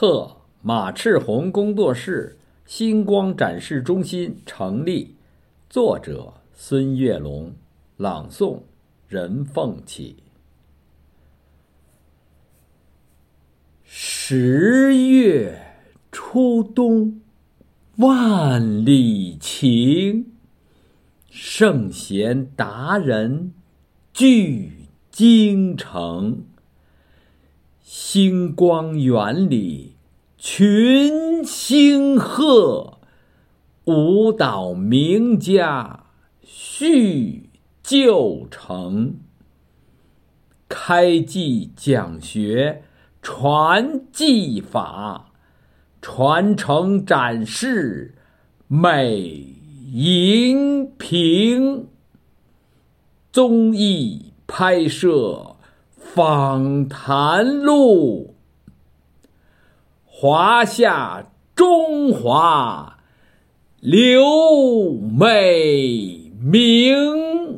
贺马赤红工作室星光展示中心成立。作者：孙月龙，朗诵：任凤起。十月初冬，万里晴。圣贤达人聚京城，星光园里群星贺，舞蹈名家叙旧城，开技讲学传技法，传承展示美。荧屏综艺拍摄访谈录，华夏中华刘美名。